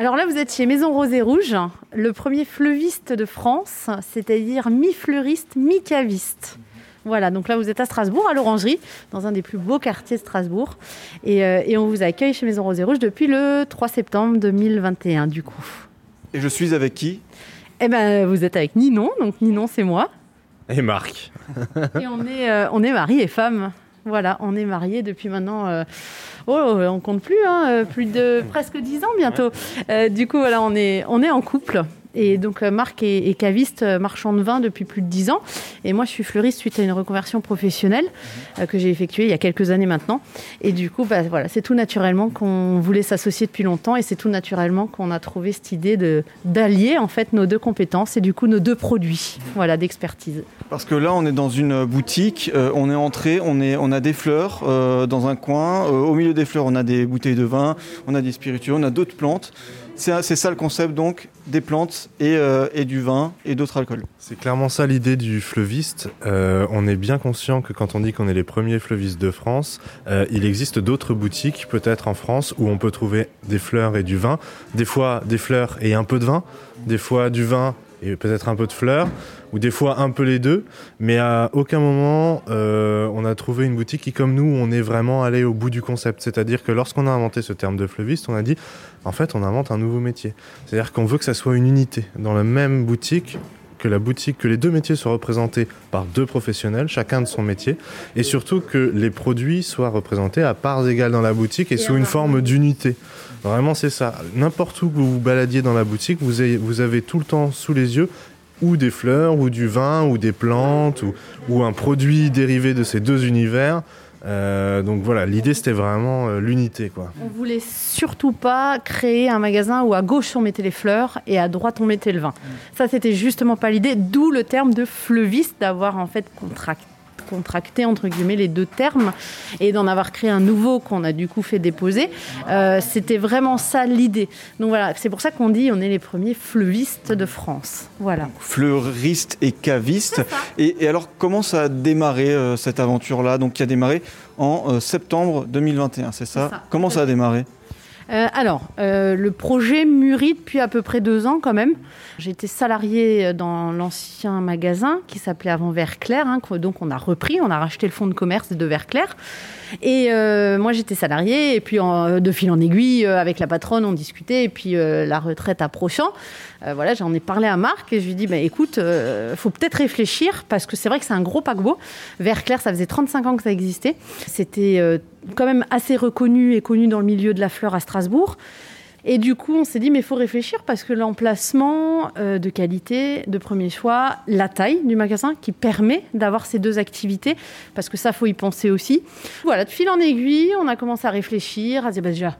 Alors là, vous êtes chez Maison Rose et Rouge, le premier fleuviste de France, c'est-à-dire mi-fleuriste, mi-caviste. Voilà, donc là vous êtes à Strasbourg, à l'Orangerie, dans un des plus beaux quartiers de Strasbourg. Et, euh, et on vous accueille chez Maison Rose et Rouge depuis le 3 septembre 2021, du coup. Et je suis avec qui? Eh ben, vous êtes avec Ninon, donc Ninon c'est moi. Et Marc. Et on est, euh, on est mari et femme. Voilà, on est mariés depuis maintenant. euh, oh, on compte plus, hein, euh, plus de presque 10 ans bientôt. Euh, du coup, voilà, on est, on est en couple. Et donc, euh, Marc est, caviste, euh, marchand de vin depuis plus de 10 ans. Et moi, je suis fleuriste suite à une reconversion professionnelle euh, que j'ai effectuée il y a quelques années maintenant. Et du coup, bah, voilà, c'est tout naturellement qu'on voulait s'associer depuis longtemps. Et c'est tout naturellement qu'on a trouvé cette idée de- d'allier en fait nos deux compétences et du coup nos deux produits voilà, d'expertise. Parce que là, on est dans une boutique, on est entré, on, a des fleurs dans un coin. Au milieu des fleurs, on a des bouteilles de vin, on a des spiritueux, on a d'autres plantes. C'est ça le concept donc, des plantes et, euh, et du vin et d'autres alcools. C'est clairement ça l'idée du fleuviste. Euh, on est bien conscient que quand on dit qu'on est les premiers fleuvistes de France, euh, il existe d'autres boutiques, peut-être en France, où on peut trouver des fleurs et du vin. Des fois des fleurs et un peu de vin, des fois du vin et peut-être un peu de fleurs, ou des fois un peu les deux. Mais à aucun moment euh, on a trouvé une boutique qui, comme nous, on est vraiment allé au bout du concept. C'est-à-dire que lorsqu'on a inventé ce terme de fleuviste, on a dit, en fait, on invente un nouveau métier. C'est-à-dire qu'on veut que ça soit une unité dans la même boutique que la boutique, que les deux métiers soient représentés par deux professionnels, chacun de son métier, et surtout que les produits soient représentés à parts égales dans la boutique et, sous une forme d'unité. Vraiment, c'est ça. N'importe où que vous vous baladiez dans la boutique, vous avez, vous avez tout le temps sous les yeux ou des fleurs, ou du vin, ou des plantes, ou, ou un produit dérivé de ces deux univers. Euh, donc voilà, l'idée c'était vraiment euh, l'unité, quoi. On voulait surtout pas créer un magasin où à gauche on mettait les fleurs et à droite on mettait le vin. Ça c'était justement pas l'idée, d'où le terme de fleuviste, d'avoir en fait contracté contracté entre guillemets les deux termes et d'en avoir créé un nouveau qu'on a du coup fait déposer. Euh, c'était vraiment ça l'idée. Donc voilà, c'est pour ça qu'on dit on est les premiers fleuvistes de France. Voilà. Fleuriste et caviste. Et, et alors, comment ça a démarré euh, cette aventure-là? Donc, qui a démarré en euh, septembre 2021, c'est ça, C'est ça. Comment ça a démarré? Euh, alors, euh, le projet mûrit depuis à peu près deux ans quand même. J'étais salariée dans l'ancien magasin qui s'appelait avant Verclair, hein, donc on a repris, on a racheté le fonds de commerce de Verclair. Et euh, moi j'étais salariée et puis de fil en aiguille avec la patronne on discutait et puis la retraite approchant, voilà j'en ai parlé à Marc et je lui ai dit bah, écoute faut peut-être réfléchir parce que c'est vrai que c'est un gros paquebot. Verclair ça faisait 35 ans que ça existait, c'était quand même assez reconnu et connu dans le milieu de la fleur à Strasbourg. Et du coup, on s'est dit, mais il faut réfléchir parce que l'emplacement euh, de qualité, de premier choix, la taille du magasin qui permet d'avoir ces deux activités, parce que ça, faut y penser aussi. Voilà, de fil en aiguille, on a commencé à réfléchir, à se dire, bah, déjà,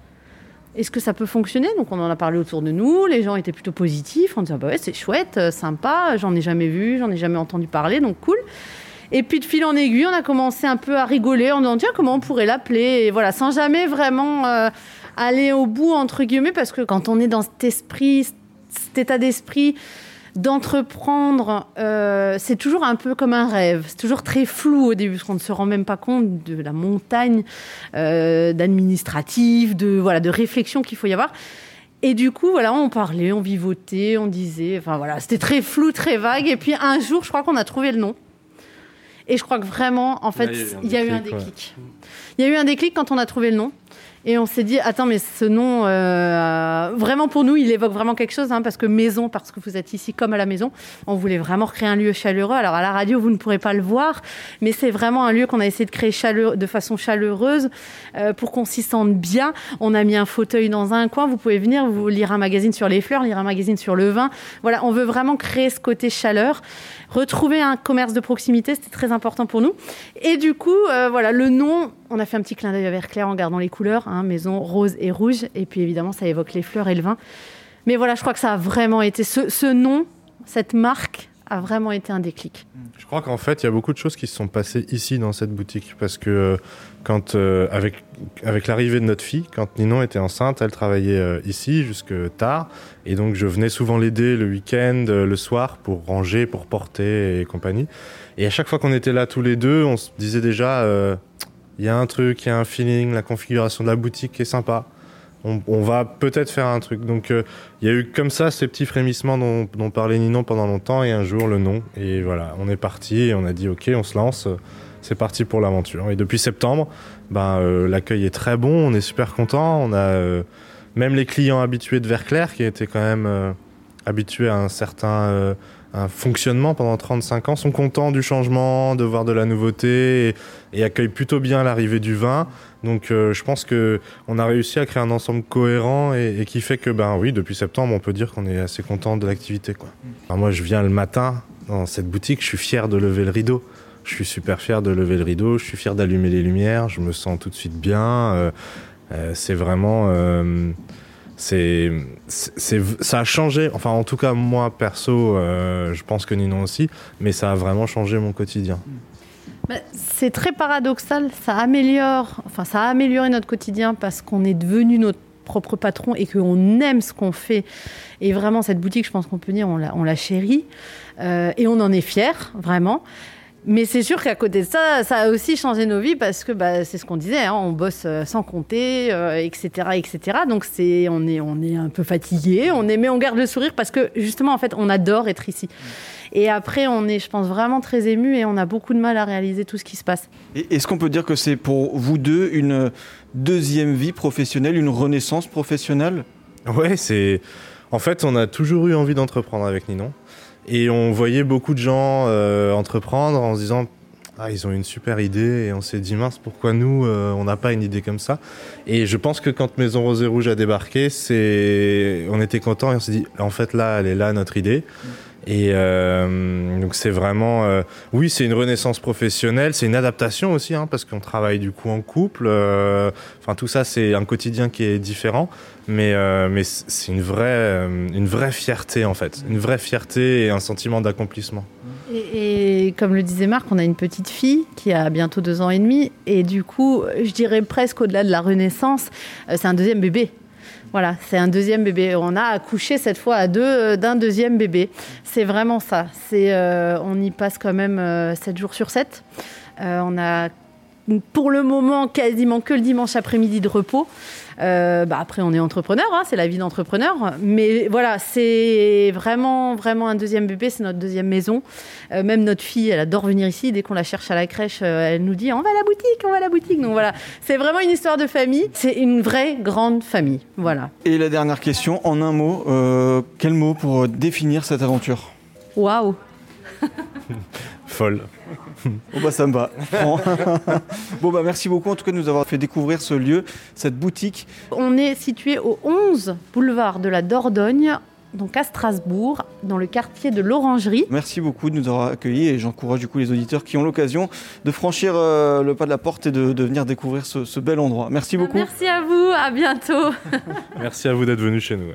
est-ce que ça peut fonctionner? Donc, on en a parlé autour de nous, les gens étaient plutôt positifs, on disait, bah ouais, c'est chouette, euh, sympa, j'en ai jamais vu, j'en ai jamais entendu parler, donc cool. Et puis de fil en aiguille, on a commencé un peu à rigoler en disant tiens comment on pourrait l'appeler et voilà sans jamais vraiment euh, aller au bout entre guillemets parce que quand on est dans cet esprit, cet état d'esprit d'entreprendre, euh, c'est toujours un peu comme un rêve. C'est toujours très flou au début parce qu'on ne se rend même pas compte de la montagne euh, d'administratif, de voilà de réflexion qu'il faut y avoir. Et du coup, voilà, on parlait, on vivotait, on disait, enfin voilà, c'était très flou, très vague. Et puis un jour, je crois qu'on a trouvé le nom. Et je crois que vraiment, en fait, il y a eu un déclic. Il y a eu un déclic quand on a trouvé le nom. Et on s'est dit, attends, mais ce nom, euh, vraiment pour nous, il évoque vraiment quelque chose, hein, parce que maison, parce que vous êtes ici comme à la maison, on voulait vraiment créer un lieu chaleureux. Alors à la radio, vous ne pourrez pas le voir, mais c'est vraiment un lieu qu'on a essayé de créer de façon chaleureuse euh, pour qu'on s'y sente bien. On a mis un fauteuil dans un coin, vous pouvez venir, vous lire un magazine sur les fleurs, lire un magazine sur le vin. Voilà, on veut vraiment créer ce côté chaleur. Retrouver un commerce de proximité, c'était très important pour nous. Et du coup, euh, voilà, le nom, on a fait un petit clin d'œil à Verclair en gardant les couleurs, hein, maison rose et rouge. Et puis évidemment, ça évoque les fleurs et le vin. Mais voilà, je crois que ça a vraiment été ce, nom, cette marque a vraiment été un déclic. Je crois qu'en fait, il y a beaucoup de choses qui se sont passées ici dans cette boutique parce que euh, quand euh, avec avec l'arrivée de notre fille, quand Ninon était enceinte, elle travaillait euh, ici jusque tard et donc je venais souvent l'aider le week-end, le soir pour ranger, pour porter et compagnie. Et à chaque fois qu'on était là tous les deux, on se disait déjà il y a un truc, il y a un feeling, la configuration de la boutique est sympa. on, va peut-être faire un truc. Donc euh, il y a eu comme ça ces petits frémissements dont, parlait Ninon pendant longtemps et un jour le nom. Et voilà, on est parti et on a dit ok, on se lance, c'est parti pour l'aventure. Et depuis septembre, ben, euh, l'accueil est très bon, on est super content. On a euh, même les clients habitués de Verclair qui étaient quand même habitués à un certain un fonctionnement pendant 35 ans sont contents du changement, de voir de la nouveauté et, accueillent plutôt bien l'arrivée du vin. Donc euh, je pense que on a réussi à créer un ensemble cohérent et, qui fait que ben oui depuis septembre on peut dire qu'on est assez content de l'activité quoi. moi je viens le matin dans cette boutique, je suis fier de lever le rideau. Je suis super fier de lever le rideau, je suis fier d'allumer les lumières, je me sens tout de suite bien. Euh, euh, c'est vraiment c'est, ça a changé. Enfin, en tout cas, moi perso, euh, je pense que Ninon aussi, mais ça a vraiment changé mon quotidien. Bah, c'est très paradoxal. Ça améliore, enfin, ça a amélioré notre quotidien parce qu'on est devenu notre propre patron et qu'on aime ce qu'on fait. Et vraiment, cette boutique, je pense qu'on peut dire, on la, on la chérit euh, et on en est fier, vraiment. Mais c'est sûr qu'à côté de ça, ça a aussi changé nos vies parce que bah, c'est ce qu'on disait, hein, on bosse euh, sans compter, etc., euh, etc. Donc c'est, on est, on est un peu fatigué, on est, mais on garde le sourire parce que justement, en fait, on adore être ici. Et après, on est, je pense, vraiment très ému et on a beaucoup de mal à réaliser tout ce qui se passe. Est-ce qu'on peut dire que c'est pour vous deux une deuxième vie professionnelle, une renaissance professionnelle? Ouais, c'est. En fait, on a toujours eu envie d'entreprendre avec Ninon. Et on voyait beaucoup de gens euh, entreprendre en se disant ah, ils ont une super idée. Et on s'est dit mince pourquoi nous euh, on n'a pas une idée comme ça? Et je pense que quand Maison Rosée Rouge a débarqué c'est on était content et on s'est dit en fait là elle est là notre idée et euh, donc c'est vraiment, euh, oui, c'est une renaissance professionnelle, c'est une adaptation aussi, hein, parce qu'on travaille du coup en couple. Euh, enfin tout ça, c'est un quotidien qui est différent, mais mais c'est une vraie une vraie fierté en fait, une vraie fierté et un sentiment d'accomplissement. Et, et, comme le disait Marc, on a une petite fille qui a bientôt deux ans et demi, et du coup, je dirais presque au-delà de la renaissance, c'est un deuxième bébé. Voilà, c'est un deuxième bébé. On a accouché cette fois à deux euh, d'un deuxième bébé. C'est vraiment ça. Euh, on y passe quand même 7 euh, jours sur 7. on a pour le moment quasiment que le dimanche après-midi de repos. Euh, bah après, on est entrepreneur, hein, c'est la vie d'entrepreneur. Mais voilà, c'est vraiment, vraiment un deuxième bébé, c'est notre deuxième maison. Euh, même notre fille, elle adore venir ici. Dès qu'on la cherche à la crèche, euh, elle nous dit on va à la boutique, on va à la boutique. Donc voilà, c'est vraiment une histoire de famille. C'est une vraie grande famille. Voilà. Et la dernière question, en un mot, quel mot pour définir cette aventure? Waouh Folle. Bon bah ça me va. bon bah merci beaucoup en tout cas de nous avoir fait découvrir ce lieu, cette boutique. On est situé au 11 boulevard de la Dordogne donc à Strasbourg, dans le quartier de l'Orangerie. Merci beaucoup de nous avoir accueillis et j'encourage du coup les auditeurs qui ont l'occasion de franchir euh, le pas de la porte et de, venir découvrir ce, bel endroit. Merci beaucoup. Merci à vous, à bientôt. Merci à vous d'être venu chez nous.